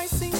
might seem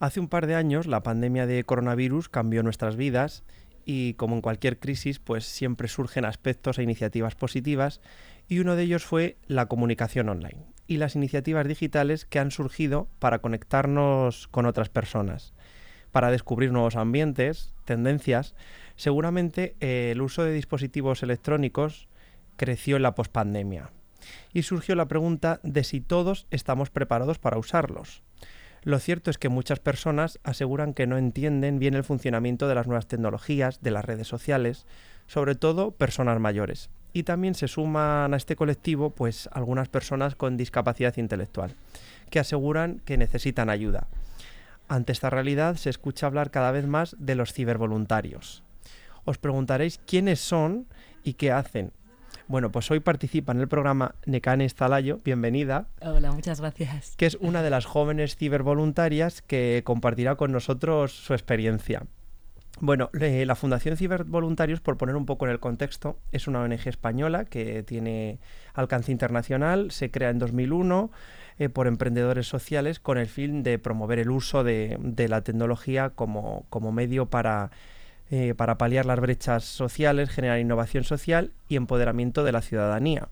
Hace un par de años la pandemia de coronavirus cambió nuestras vidas y como en cualquier crisis pues siempre surgen aspectos e iniciativas positivas y uno de ellos fue la comunicación online y las iniciativas digitales que han surgido para conectarnos con otras personas, para descubrir nuevos ambientes, tendencias. Seguramente eh, el uso de dispositivos electrónicos creció en la pospandemia y surgió la pregunta de si todos estamos preparados para usarlos. Lo cierto es que muchas personas aseguran que no entienden bien el funcionamiento de las nuevas tecnologías, de las redes sociales, sobre todo personas mayores. Y también se suman a este colectivo pues algunas personas con discapacidad intelectual, que aseguran que necesitan ayuda. Ante esta realidad se escucha hablar cada vez más de los cibervoluntarios. Os preguntaréis quiénes son y qué hacen. Bueno, pues hoy participa en el programa Nekane Estalayo, bienvenida, Hola, muchas gracias. que es una de las jóvenes cibervoluntarias que compartirá con nosotros su experiencia. Bueno, la Fundación Cibervoluntarios, por poner un poco en el contexto, es una ONG española que tiene alcance internacional, se crea en 2001 eh, por emprendedores sociales con el fin de promover el uso de, de la tecnología como, como medio para, eh, para paliar las brechas sociales, generar innovación social y empoderamiento de la ciudadanía.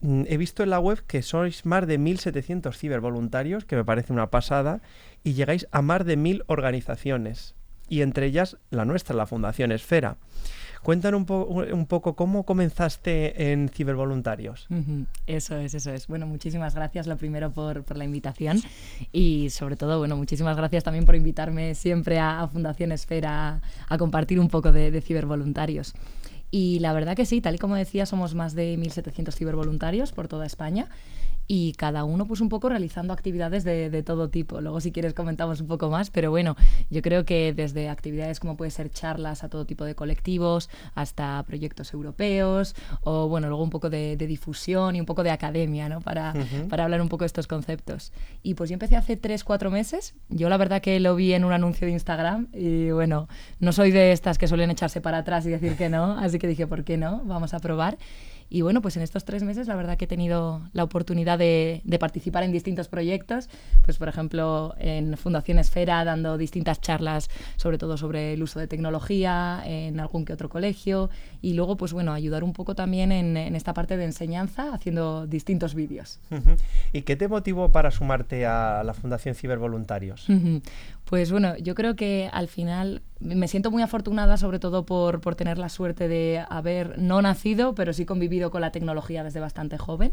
Mm, He visto en la web que sois más de 1.700 cibervoluntarios, que me parece una pasada, y llegáis a más de 1.000 organizaciones, y entre ellas la nuestra, la Fundación Esfera. Cuéntanos un, po- un poco cómo comenzaste en cibervoluntarios. Eso es, eso es. Bueno, muchísimas gracias lo primero por, por la invitación y sobre todo, bueno, muchísimas gracias también por invitarme siempre a, a Fundación Esfera a, a compartir un poco de, de cibervoluntarios. Y la verdad que sí, tal y como decía, somos más de 1.700 cibervoluntarios por toda España y cada uno pues un poco realizando actividades de, de todo tipo. Luego si quieres comentamos un poco más, pero bueno, yo creo que desde actividades como puede ser charlas a todo tipo de colectivos hasta proyectos europeos o bueno, luego un poco de, de difusión y un poco de academia, ¿no? Para, para hablar un poco de estos conceptos. Y pues yo empecé hace 3, 4 meses. Yo la verdad que lo vi en un anuncio de Instagram y bueno, no soy de estas que suelen echarse para atrás y decir que no, así que dije, ¿por qué no? Vamos a probar. Y bueno, pues en estos tres meses la verdad que he tenido la oportunidad de, de participar en distintos proyectos, pues por ejemplo en Fundación Esfera dando distintas charlas sobre todo sobre el uso de tecnología en algún que otro colegio y luego pues bueno, ayudar un poco también en, en esta parte de enseñanza haciendo distintos vídeos. ¿Y qué te motivó para sumarte a la Fundación Cibervoluntarios? Pues bueno, yo creo que al final me siento muy afortunada, sobre todo por, por tener la suerte de haber no nacido, pero sí convivido con la tecnología desde bastante joven.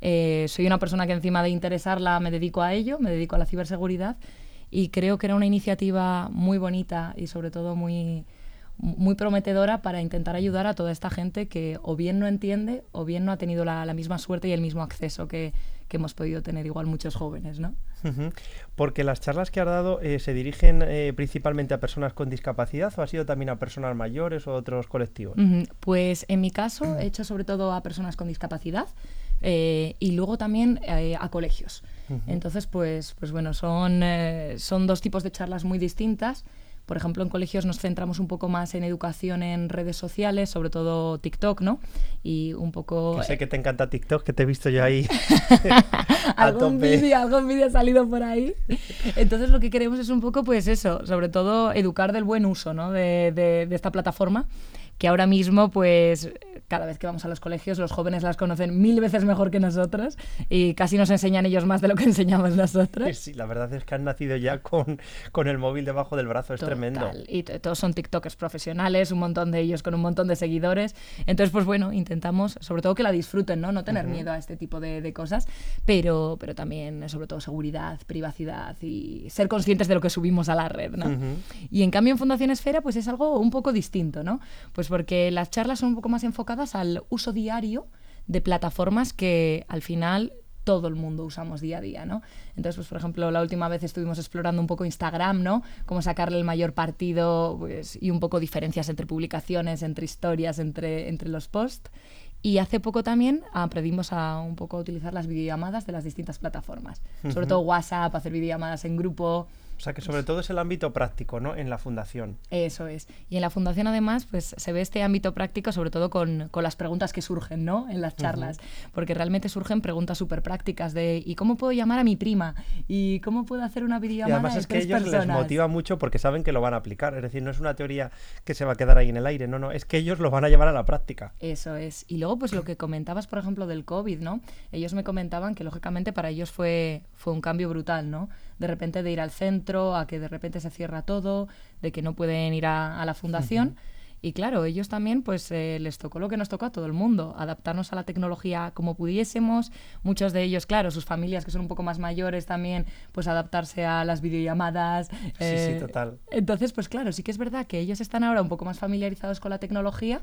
Eh, soy una persona que encima de interesarla me dedico a ello, me dedico a la ciberseguridad y creo que era una iniciativa muy bonita y sobre todo muy, muy prometedora para intentar ayudar a toda esta gente que o bien no entiende o bien no ha tenido la, la misma suerte y el mismo acceso que, que hemos podido tener igual muchos jóvenes, ¿no? Porque las charlas que has dado eh, se dirigen eh, principalmente a personas con discapacidad o ha sido también a personas mayores o otros colectivos. Pues en mi caso he hecho sobre todo a personas con discapacidad eh, y luego también eh, a colegios. Entonces, pues, pues bueno, son, eh, son dos tipos de charlas muy distintas Por ejemplo, en colegios nos centramos un poco más en educación en redes sociales, sobre todo TikTok, ¿no? Y un poco... Que sé que te encanta TikTok, que te he visto yo ahí. algún vídeo, algún vídeo ha salido por ahí. Entonces lo que queremos es un poco, pues eso, sobre todo educar del buen uso, ¿no? de, de esta plataforma que ahora mismo, pues cada vez que vamos a los colegios, los jóvenes las conocen mil veces mejor que nosotros y casi nos enseñan ellos más de lo que enseñamos nosotros. Sí, la verdad es que han nacido ya con, con el móvil debajo del brazo, es tremendo. Y todos son TikTokers profesionales, un montón de ellos con un montón de seguidores. Entonces, pues bueno, intentamos, sobre todo que la disfruten, ¿no? No tener miedo a este tipo de, de, cosas, pero, pero también, sobre todo, seguridad, privacidad y ser conscientes de lo que subimos a la red, ¿no? Y en cambio, en Fundación Esfera, pues es algo un poco distinto, ¿no? Pues porque las charlas son un poco más enfocadas al uso diario de plataformas que al final todo el mundo usamos día a día, ¿no? Entonces, pues, por ejemplo, la última vez estuvimos explorando un poco Instagram, ¿no? Cómo sacarle el mayor partido pues, y un poco diferencias entre publicaciones, entre historias, entre, entre los posts. Y hace poco también aprendimos a un poco utilizar las videollamadas de las distintas plataformas. Sobre todo WhatsApp, hacer videollamadas en grupo, o sea que sobre todo es el ámbito práctico, ¿no? En la fundación. Eso es. Y en la fundación además, pues se ve este ámbito práctico sobre todo con, con las preguntas que surgen, ¿no? En las charlas. Porque realmente surgen preguntas súper prácticas de ¿y cómo puedo llamar a mi prima? ¿Y cómo puedo hacer una videollamada? Y además es que ellos les motiva mucho porque saben que lo van a aplicar. Es decir, no es una teoría que se va a quedar ahí en el aire, no, no, es que ellos lo van a llevar a la práctica. Eso es. Y luego, pues lo que comentabas, por ejemplo, del COVID, ¿no? Ellos me comentaban que lógicamente para ellos fue, fue un cambio brutal, ¿no? De repente de ir al centro a que de repente se cierra todo, de que no pueden ir a, la fundación. Y claro, ellos también, pues eh, les tocó lo que nos tocó a todo el mundo, adaptarnos a la tecnología como pudiésemos. Muchos de ellos, claro, sus familias que son un poco más mayores también, pues adaptarse a las videollamadas. Sí, sí, eh, total. Entonces, pues claro, sí que es verdad que ellos están ahora un poco más familiarizados con la tecnología,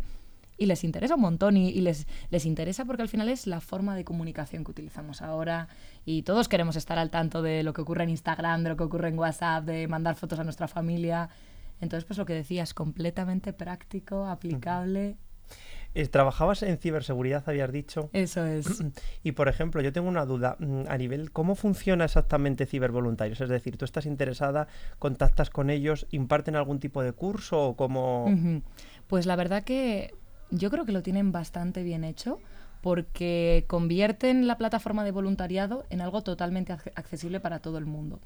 y les interesa un montón y, les, les interesa porque al final es la forma de comunicación que utilizamos ahora y todos queremos estar al tanto de lo que ocurre en Instagram, de lo que ocurre en WhatsApp, de mandar fotos a nuestra familia. Entonces, pues lo que decías, completamente práctico, aplicable. Eh, ¿Trabajabas en ciberseguridad, habías dicho? Eso es. Y, por ejemplo, yo tengo una duda mm, a nivel, ¿cómo funciona exactamente cibervoluntarios? Es decir, tú estás interesada, contactas con ellos, imparten algún tipo de curso o cómo... Pues la verdad que yo creo que lo tienen bastante bien hecho porque convierten la plataforma de voluntariado en algo totalmente accesible para todo el mundo.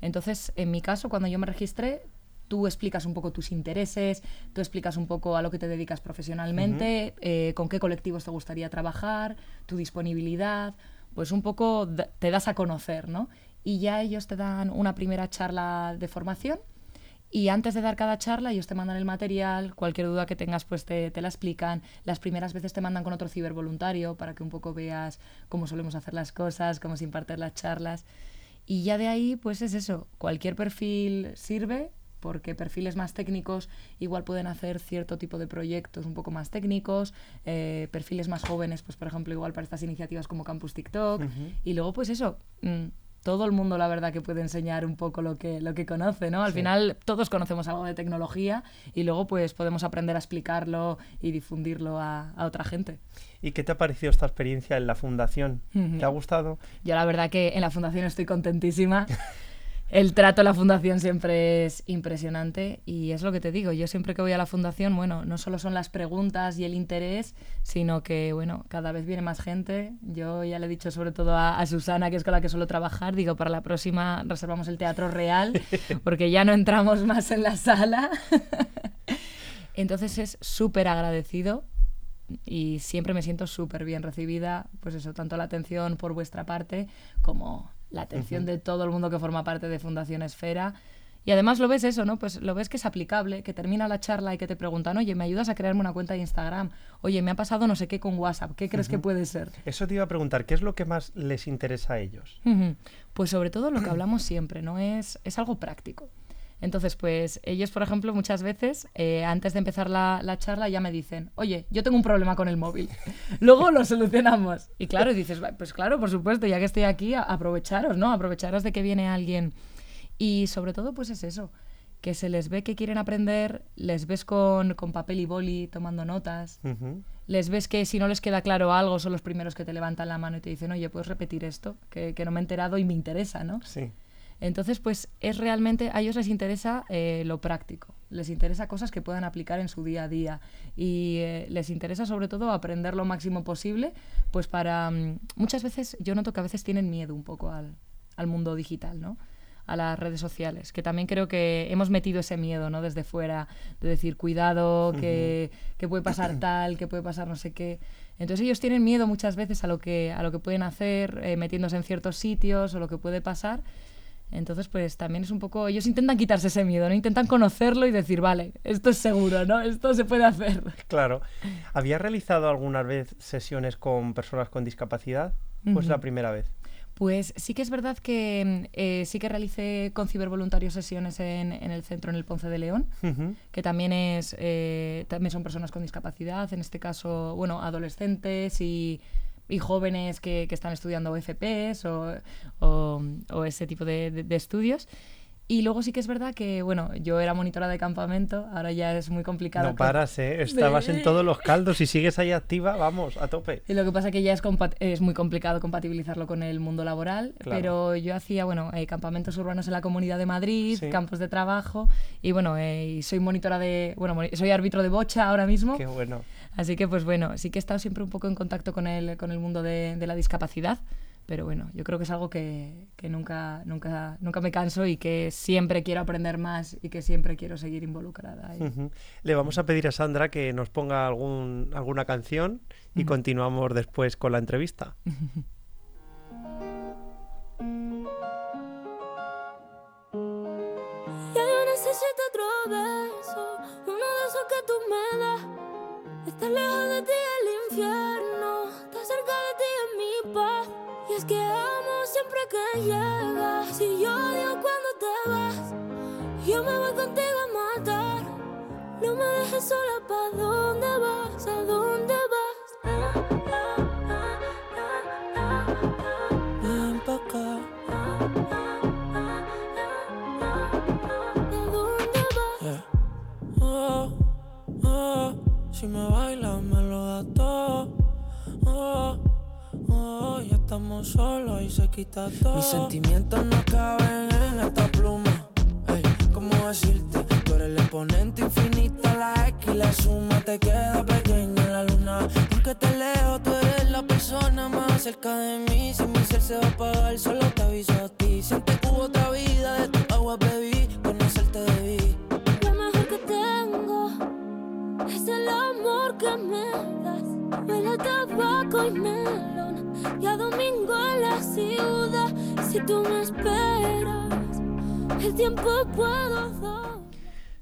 Entonces, en mi caso, cuando yo me registré, tú explicas un poco tus intereses, tú explicas un poco a lo que te dedicas profesionalmente, eh, con qué colectivos te gustaría trabajar, tu disponibilidad, pues un poco te das a conocer, ¿no? Y ya ellos te dan una primera charla de formación y antes de dar cada charla, ellos te mandan el material, cualquier duda que tengas, pues te, la explican. Las primeras veces te mandan con otro cibervoluntario para que un poco veas cómo solemos hacer las cosas, cómo se imparten las charlas. Y ya de ahí, pues es eso, cualquier perfil sirve, porque perfiles más técnicos igual pueden hacer cierto tipo de proyectos un poco más técnicos, eh, perfiles más jóvenes, pues por ejemplo, igual para estas iniciativas como Campus TikTok. Y luego, pues eso, mm, todo el mundo la verdad que puede enseñar un poco lo que, lo que conoce, ¿no? Al final todos conocemos algo de tecnología y luego pues podemos aprender a explicarlo y difundirlo a, otra gente. ¿Y qué te ha parecido esta experiencia en la fundación? ¿Te ha gustado? Yo la verdad que en la fundación estoy contentísima. el trato a la fundación siempre es impresionante y es lo que te digo, yo siempre que voy a la fundación, bueno, no solo son las preguntas y el interés, sino que, bueno, cada vez viene más gente. Yo ya le he dicho sobre todo a, Susana, que es con la que suelo trabajar, digo, para la próxima reservamos el teatro real, porque ya no entramos más en la sala. Entonces es súper agradecido y siempre me siento súper bien recibida, pues eso, tanto la atención por vuestra parte como la atención de todo el mundo que forma parte de Fundación Esfera. Y además lo ves eso, ¿no? Pues lo ves que es aplicable, que termina la charla y que te preguntan, oye, ¿me ayudas a crearme una cuenta de Instagram? Oye, me ha pasado no sé qué con WhatsApp, ¿qué crees que puede ser? Eso te iba a preguntar, ¿qué es lo que más les interesa a ellos? Pues sobre todo lo que hablamos siempre, ¿no? Es, es algo práctico. Entonces, pues ellos, por ejemplo, muchas veces, eh, antes de empezar la, charla, ya me dicen, oye, yo tengo un problema con el móvil. Luego lo solucionamos. Y claro, dices, pues claro, por supuesto, ya que estoy aquí, aprovecharos, ¿no? Aprovecharos de que viene alguien. Y sobre todo, pues es eso, que se les ve que quieren aprender, les ves con, papel y boli tomando notas, les ves que si no les queda claro algo, son los primeros que te levantan la mano y te dicen, oye, ¿puedes repetir esto? Que, que no me he enterado y me interesa, ¿no? Sí. Entonces, pues es realmente, a ellos les interesa eh, lo práctico, les interesa cosas que puedan aplicar en su día a día y eh, les interesa sobre todo aprender lo máximo posible, pues para, mm, muchas veces, yo noto que a veces tienen miedo un poco al, al mundo digital, ¿no? a las redes sociales, que también creo que hemos metido ese miedo, ¿no? Desde fuera, de decir, cuidado, que, que puede pasar tal, que puede pasar no sé qué. Entonces ellos tienen miedo muchas veces a lo que, a lo que pueden hacer, eh, metiéndose en ciertos sitios o lo que puede pasar. Entonces, pues también es un poco. Ellos intentan quitarse ese miedo, ¿no? Intentan conocerlo y decir, vale, esto es seguro, ¿no? Esto se puede hacer. Claro. ¿Habías realizado alguna vez sesiones con personas con discapacidad? Pues la primera vez. Pues sí que es verdad que eh, sí que realicé con cibervoluntarios sesiones en, en, el centro, en el Ponce de León, que también es eh, también son personas con discapacidad, en este caso, bueno, adolescentes y, y jóvenes que, que están estudiando FPs o, o, o ese tipo de, de- de estudios. Y luego sí que es verdad que, bueno, yo era monitora de campamento, ahora ya es muy complicado. No paras, ¿eh? Estabas en todos los caldos y sigues ahí activa, vamos, a tope. Y lo que pasa que ya es, es muy complicado compatibilizarlo con el mundo laboral, Claro. pero yo hacía, bueno, eh, campamentos urbanos en la Comunidad de Madrid, Sí. campos de trabajo, y bueno, eh, soy monitora de, bueno, soy árbitro de bocha ahora mismo, Qué bueno. Así que pues bueno, sí que he estado siempre un poco en contacto con el, con el mundo de, de la discapacidad, pero bueno, yo creo que es algo que, que nunca, nunca, nunca me canso y que siempre quiero aprender más y que siempre quiero seguir involucrada. ahí. Ujú. Le vamos a pedir a Sandra que nos ponga algún, alguna canción y continuamos después con la entrevista. Ya yo necesito otro beso, uno de esos que tú me das. Estar lejos de ti el infierno, estar cerca de ti es mi paz. Y es que amo siempre que llegas. Si yo odio cuando te vas, yo me voy contigo a matar. No me dejes sola, ¿pa' dónde vas? ¿A dónde si me bailas me lo da todo. Oh, oh, ya estamos solos y se quita todo. Mis sentimientos no caben en esta pluma. Ey, ¿cómo decirte? Tú eres el exponente infinito, la X y la suma te queda pequeña en la luna. Aunque te leo, tú eres la persona más cerca de mí. Si mi ser se va a apagar, solo te aviso a ti. Siente que hubo otra vida, de tu agua bebí, melón. Y a domingo en la ciudad. Si tú me esperas, el tiempo puedo dar.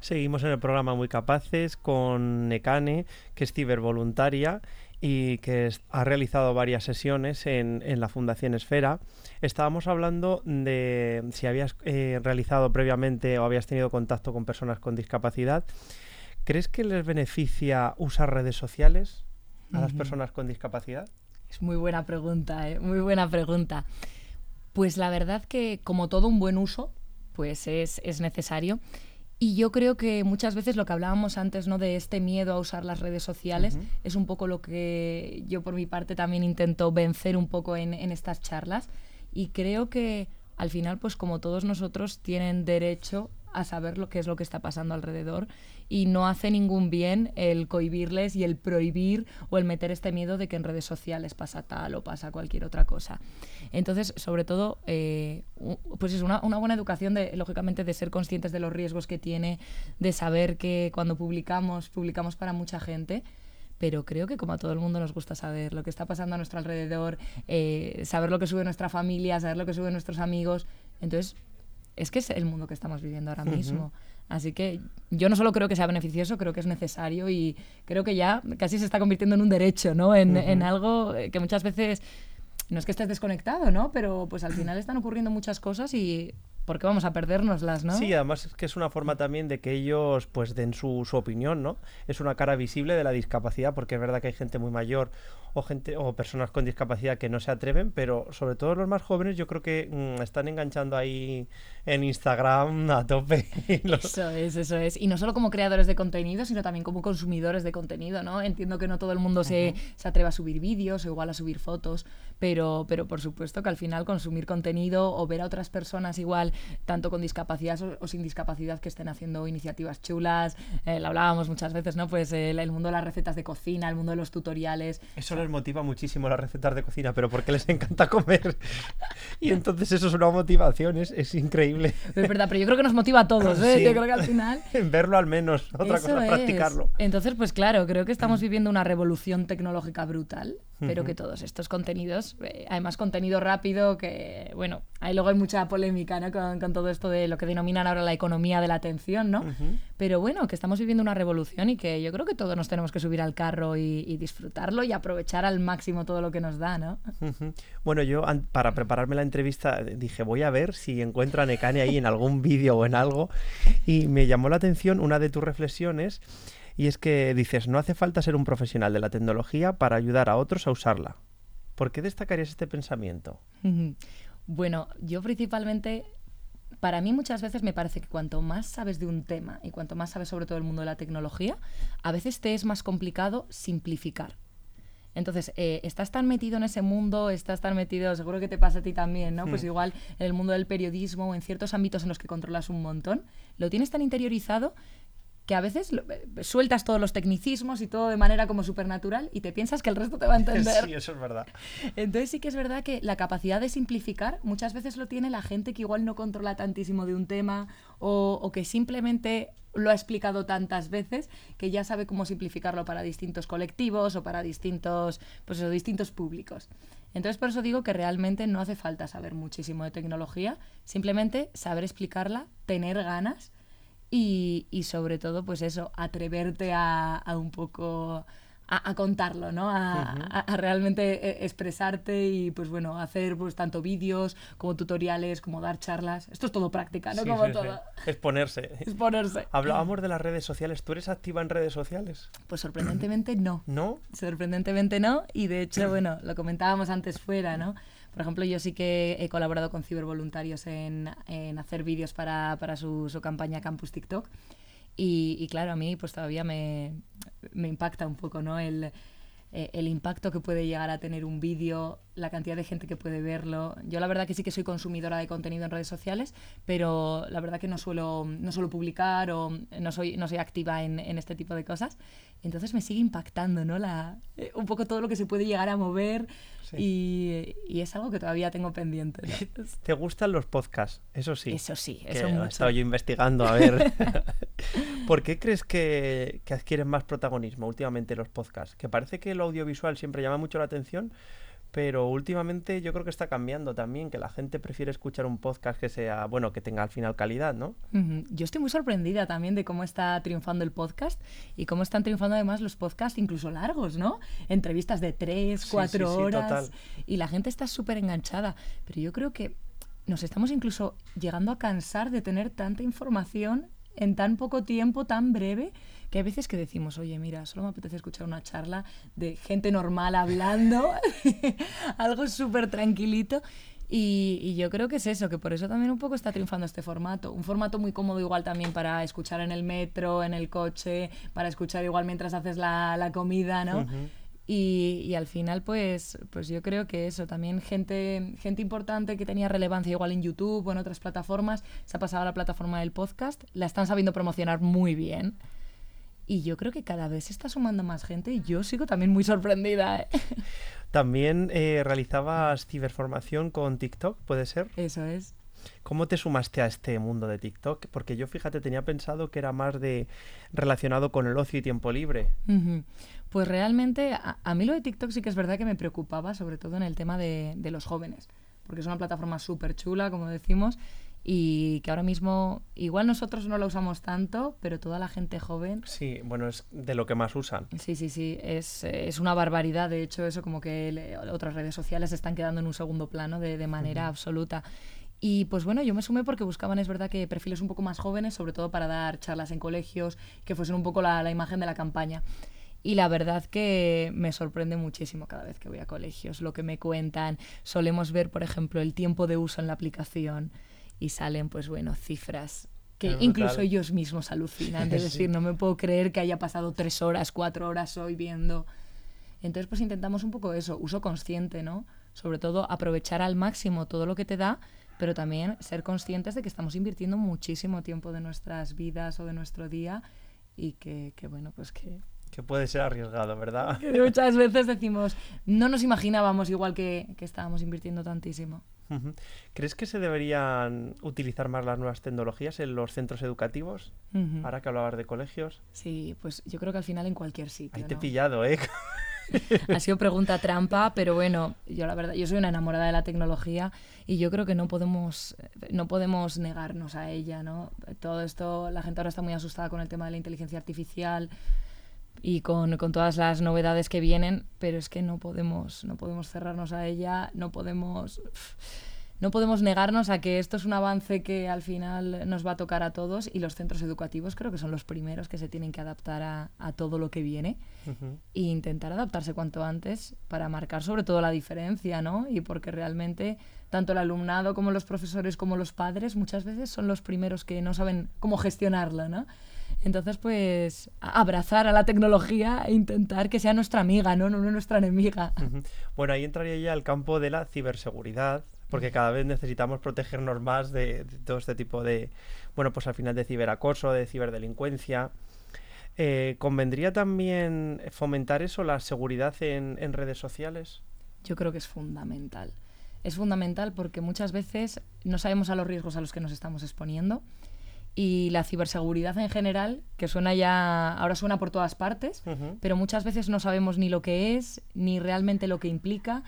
Seguimos en el programa Muy Capaces con Nekane, que es cibervoluntaria y que es- ha realizado varias sesiones en, en la Fundación Esfera. Estábamos hablando de si habías eh, realizado previamente o habías tenido contacto con personas con discapacidad. ¿Crees que les beneficia usar redes sociales a las personas con discapacidad? Es muy buena pregunta, ¿eh? muy buena pregunta. Pues la verdad que como todo un buen uso, pues es, es necesario. Y yo creo que muchas veces lo que hablábamos antes, ¿no? De este miedo a usar las redes sociales, es un poco lo que yo por mi parte también intento vencer un poco en, en estas charlas. Y creo que al final, pues como todos nosotros, tienen derecho a saber lo que es lo que está pasando alrededor y no hace ningún bien el cohibirles y el prohibir o el meter este miedo de que en redes sociales pasa tal o pasa cualquier otra cosa. Entonces, sobre todo, eh, pues es una, una buena educación, de, lógicamente, de ser conscientes de los riesgos que tiene, de saber que cuando publicamos, publicamos para mucha gente. Pero creo que como a todo el mundo nos gusta saber lo que está pasando a nuestro alrededor, eh, saber lo que sube nuestra familia, saber lo que suben nuestros amigos. Entonces, es que es el mundo que estamos viviendo ahora mismo. Así que yo no solo creo que sea beneficioso, creo que es necesario y creo que ya casi se está convirtiendo en un derecho, ¿no? En, en algo eh, que muchas veces no es que estés desconectado, ¿no? Pero pues al final están ocurriendo muchas cosas y ¿por qué vamos a perdérnoslas, no? Sí, además es que es una forma también de que ellos pues den su, su opinión, ¿no? Es una cara visible de la discapacidad, porque es verdad que hay gente muy mayor o gente o personas con discapacidad que no se atreven, pero sobre todo los más jóvenes yo creo que mm, están enganchando ahí en Instagram a tope. los- Eso es, eso es. Y no solo como creadores de contenido, sino también como consumidores de contenido, ¿no? Entiendo que no todo el mundo se, se atreve a subir vídeos o igual a subir fotos, pero, pero por supuesto que al final consumir contenido o ver a otras personas igual tanto con discapacidad o, o sin discapacidad, que estén haciendo iniciativas chulas. Eh, lo hablábamos muchas veces, ¿no? Pues el, el mundo de las recetas de cocina, el mundo de los tutoriales. Eso les motiva muchísimo las recetas de cocina, pero porque les encanta comer. Y entonces eso es una motivación, es, es increíble. Es verdad, pero yo creo que nos motiva a todos, ¿eh? Sí. Yo creo que al final... Verlo al menos, otra Eso cosa es es. practicarlo. Entonces, pues claro, creo que estamos viviendo una revolución tecnológica brutal, pero que todos estos contenidos, eh, además contenido rápido, que bueno, ahí luego hay mucha polémica ¿no? con, con todo esto de lo que denominan ahora la economía de la atención, ¿no? Pero bueno, que estamos viviendo una revolución y que yo creo que todos nos tenemos que subir al carro y, y disfrutarlo y aprovechar al máximo todo lo que nos da, ¿no? Bueno, yo para prepararme la entrevista eh, dije, voy a ver si encuentro a Nekane ahí en algún vídeo o en algo. Y me llamó la atención una de tus reflexiones y es que dices, no hace falta ser un profesional de la tecnología para ayudar a otros a usarla. ¿Por qué destacarías este pensamiento? Bueno, yo principalmente, para mí muchas veces me parece que cuanto más sabes de un tema y cuanto más sabes sobre todo el mundo de la tecnología, a veces te es más complicado simplificar. Entonces, eh, estás tan metido en ese mundo, estás tan metido, seguro que te pasa a ti también, ¿no? Pues igual en el mundo del periodismo o en ciertos ámbitos en los que controlas un montón, lo tienes tan interiorizado que a veces lo- eh, sueltas todos los tecnicismos y todo de manera como supernatural y te piensas que el resto te va a entender. Sí, eso es verdad. Entonces sí que es verdad que la capacidad de simplificar muchas veces lo tiene la gente que igual no controla tantísimo de un tema o, o que simplemente lo ha explicado tantas veces que ya sabe cómo simplificarlo para distintos colectivos o para distintos, pues eso, distintos públicos. Entonces por eso digo que realmente no hace falta saber muchísimo de tecnología, simplemente saber explicarla, tener ganas y, y sobre todo, pues eso, atreverte a, a un poco a, a contarlo, ¿no? A, a- a realmente eh, expresarte y, pues bueno, hacer pues tanto vídeos como tutoriales, como dar charlas. Esto es todo práctica, ¿no? Sí, como sí, sí. todo. Exponerse. Exponerse. Hablábamos de las redes sociales. ¿Tú eres activa en redes sociales? Pues sorprendentemente no. ¿No? Sorprendentemente no. Y de hecho, bueno, lo comentábamos antes fuera, ¿no? Por ejemplo, yo sí que he colaborado con cibervoluntarios en, en hacer vídeos para, para su, su campaña Campus TikTok. Y, y claro, a mí pues todavía me, me impacta un poco, ¿no? El, eh, el impacto que puede llegar a tener un vídeo, la cantidad de gente que puede verlo. Yo la verdad que sí que soy consumidora de contenido en redes sociales, pero la verdad que no suelo, no suelo publicar o no soy, no soy activa en, en este tipo de cosas. Entonces me sigue impactando, ¿no? La, eh, un poco todo lo que se puede llegar a mover Sí. y, y es algo que todavía tengo pendiente. ¿no? ¿Te gustan los podcasts? Eso sí. Eso sí, que eso he mucho. estado yo investigando, a ver. ¿Por qué crees que, que adquieren más protagonismo últimamente los podcasts? Que parece que lo audiovisual siempre llama mucho la atención, pero últimamente yo creo que está cambiando también, que la gente prefiere escuchar un podcast que sea, bueno, que tenga al final calidad, ¿no? Yo estoy muy sorprendida también de cómo está triunfando el podcast y cómo están triunfando además los podcasts incluso largos, ¿no? Entrevistas de tres, cuatro sí, sí, horas total. y la gente está súper enganchada. Pero yo creo que nos estamos incluso llegando a cansar de tener tanta información en tan poco tiempo, tan breve, que hay veces que decimos, oye, mira, solo me apetece escuchar una charla de gente normal hablando, algo súper tranquilito. Y, y yo creo que es eso, que por eso también un poco está triunfando este formato. Un formato muy cómodo igual también para escuchar en el metro, en el coche, para escuchar igual mientras haces la, la comida, ¿no? Y, y al final, pues, pues yo creo que eso, también gente, gente importante que tenía relevancia igual en YouTube o en otras plataformas, se ha pasado a la plataforma del podcast, la están sabiendo promocionar muy bien. Y yo creo que cada vez se está sumando más gente y yo sigo también muy sorprendida. ¿eh? También eh, realizabas ciberformación con TikTok, ¿puede ser? Eso es. ¿Cómo te sumaste a este mundo de TikTok? Porque yo, fíjate, tenía pensado que era más de relacionado con el ocio y tiempo libre. Pues realmente a, a mí lo de TikTok sí que es verdad que me preocupaba, sobre todo en el tema de, de los jóvenes, porque es una plataforma súper chula, como decimos, y que ahora mismo igual nosotros no la usamos tanto, pero toda la gente joven Sí, bueno, es de lo que más usan. Sí, sí, sí, es, es una barbaridad. De hecho, eso como que le- otras redes sociales están quedando en un segundo plano de, de manera absoluta. Y pues bueno, yo me sumé porque buscaban, es verdad, que perfiles un poco más jóvenes, sobre todo para dar charlas en colegios, que fuesen un poco la, la imagen de la campaña. Y la verdad que me sorprende muchísimo cada vez que voy a colegios, lo que me cuentan. Solemos ver, por ejemplo, el tiempo de uso en la aplicación y salen, pues bueno, cifras que Es incluso ellos mismos alucinan. De Sí. decir, no me puedo creer que haya pasado tres horas, cuatro horas hoy viendo. Entonces, pues intentamos un poco eso, uso consciente, ¿no? Sobre todo aprovechar al máximo todo lo que te da, pero también ser conscientes de que estamos invirtiendo muchísimo tiempo de nuestras vidas o de nuestro día y que, que bueno, pues que que puede ser arriesgado, ¿verdad? que muchas veces decimos, no nos imaginábamos igual que, que estábamos invirtiendo tantísimo. ¿Crees que se deberían utilizar más las nuevas tecnologías en los centros educativos? Ujú. Ahora que hablabas de colegios. Sí, pues yo creo que al final en cualquier sitio. Ahí te he pillado, ¿eh? Ha sido pregunta trampa, pero bueno, yo la verdad, yo soy una enamorada de la tecnología y yo creo que no podemos, no podemos negarnos a ella, ¿no? Todo esto, la gente ahora está muy asustada con el tema de la inteligencia artificial y con, con todas las novedades que vienen, pero es que no podemos, no podemos cerrarnos a ella, no podemos, no podemos negarnos a que esto es un avance que al final nos va a tocar a todos y los centros educativos creo que son los primeros que se tienen que adaptar a, a todo lo que viene Ujú. e intentar adaptarse cuanto antes para marcar sobre todo la diferencia, ¿no? Y porque realmente tanto el alumnado como los profesores como los padres muchas veces son los primeros que no saben cómo gestionarla, ¿no? Entonces, pues, abrazar a la tecnología e intentar que sea nuestra amiga, ¿no? No nuestra enemiga. Bueno, ahí entraría ya el campo de la ciberseguridad, porque cada vez necesitamos protegernos más de, de todo este tipo de, bueno, pues al final de ciberacoso, de ciberdelincuencia. Eh, ¿Convendría también fomentar eso, la seguridad en, en redes sociales? Yo creo que es fundamental. Es fundamental porque muchas veces no sabemos a los riesgos a los que nos estamos exponiendo y la ciberseguridad en general, que suena ya, ahora suena por todas partes, pero muchas veces no sabemos ni lo que es, ni realmente lo que implica.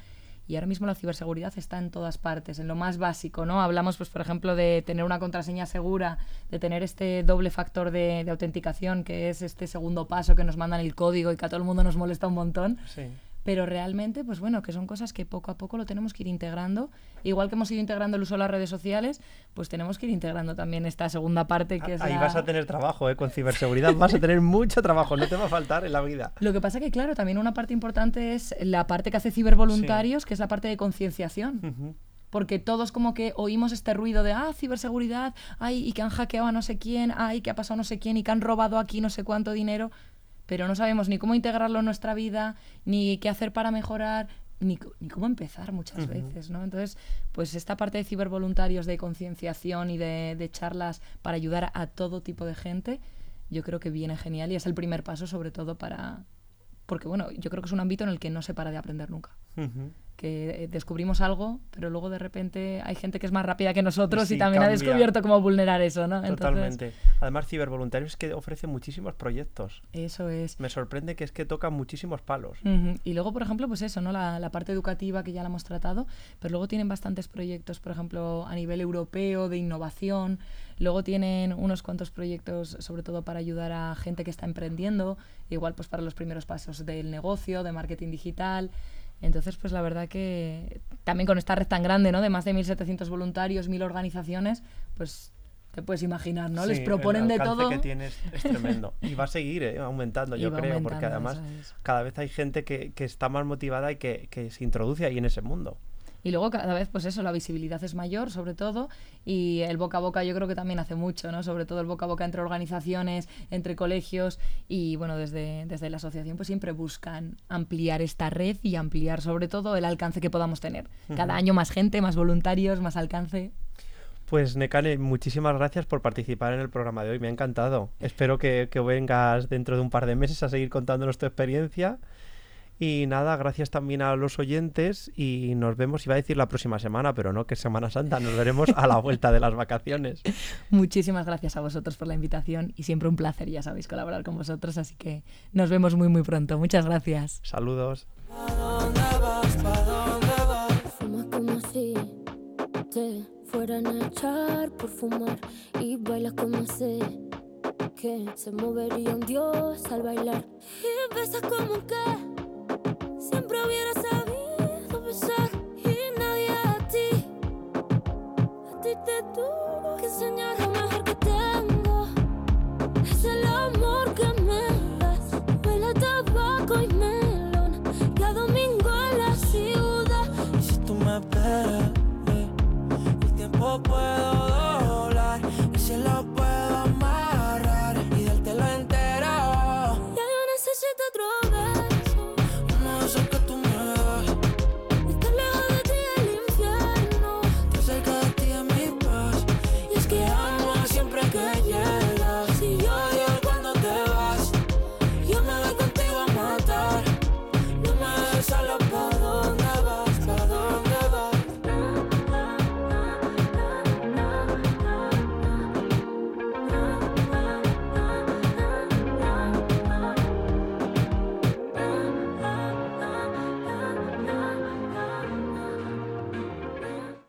Y ahora mismo la ciberseguridad está en todas partes, en lo más básico, ¿no? Hablamos, pues, por ejemplo, de tener una contraseña segura, de tener este doble factor de, de autenticación, que es este segundo paso que nos mandan el código y que a todo el mundo nos molesta un montón. Sí. Pero realmente, pues bueno, que son cosas que poco a poco lo tenemos que ir integrando. Igual que hemos ido integrando el uso de las redes sociales, pues tenemos que ir integrando también esta segunda parte que es Ahí la- vas a tener trabajo, ¿eh? Con ciberseguridad vas a tener mucho trabajo, no te va a faltar en la vida. Lo que pasa que, claro, también una parte importante es la parte que hace cibervoluntarios, que es la parte de concienciación. Porque todos como que oímos este ruido de, ah, ciberseguridad, ay, y que han hackeado a no sé quién, ay, que ha pasado no sé quién, y que han robado aquí no sé cuánto dinero, pero no sabemos ni cómo integrarlo en nuestra vida, ni qué hacer para mejorar, ni, ni cómo empezar muchas veces, ¿no? Entonces, pues esta parte de cibervoluntarios, de concienciación y de, de charlas para ayudar a todo tipo de gente, yo creo que viene genial y es el primer paso sobre todo para... Porque bueno, yo creo que es un ámbito en el que no se para de aprender nunca. Que eh, descubrimos algo, pero luego de repente hay gente que es más rápida que nosotros Sí, y también ha cambia. descubierto cómo vulnerar eso, ¿no? Entonces, Totalmente. Además, cibervoluntarios es que ofrecen muchísimos proyectos. Eso es. Me sorprende que es que tocan muchísimos palos. Ujú. Y luego, por ejemplo, pues eso, ¿no? La, la parte educativa que ya la hemos tratado, pero luego tienen bastantes proyectos, por ejemplo, a nivel europeo de innovación. Luego tienen unos cuantos proyectos, sobre todo para ayudar a gente que está emprendiendo, igual pues para los primeros pasos del negocio, de marketing digital. Entonces, pues la verdad que también con esta red tan grande, ¿no? De más de 1.700 voluntarios, 1.000 organizaciones, pues te puedes imaginar, ¿no? Les proponen el de todo. que tiene es, tremendo. Y va a seguir ¿eh? aumentando, Y yo creo, porque además cada vez hay gente que, que está más motivada y que, que se introduce ahí en ese mundo. Y luego cada vez, pues eso, la visibilidad es mayor, sobre todo, y el boca a boca yo creo que también hace mucho, ¿no? Sobre todo el boca a boca entre organizaciones, entre colegios, y bueno, desde, desde la asociación pues siempre buscan ampliar esta red y ampliar sobre todo el alcance que podamos tener. Cada año más gente, más voluntarios, más alcance. Pues Nekane, muchísimas gracias por participar en el programa de hoy, me ha encantado. Espero que, que vengas dentro de un par de meses a seguir contándonos tu experiencia. Y nada, gracias también a los oyentes y nos vemos, iba a decir la próxima semana, pero no, que es Semana Santa, nos veremos a la vuelta de las vacaciones. Muchísimas gracias a vosotros por la invitación y siempre un placer, ya sabéis, colaborar con vosotros, así que nos vemos muy muy pronto. Muchas gracias. Saludos. Fumas como si te fueran a echar por fumar y bailas como sé que se movería un dios al bailar y besas como que siempre hubiera sabido besar y nadie a ti. A ti te dura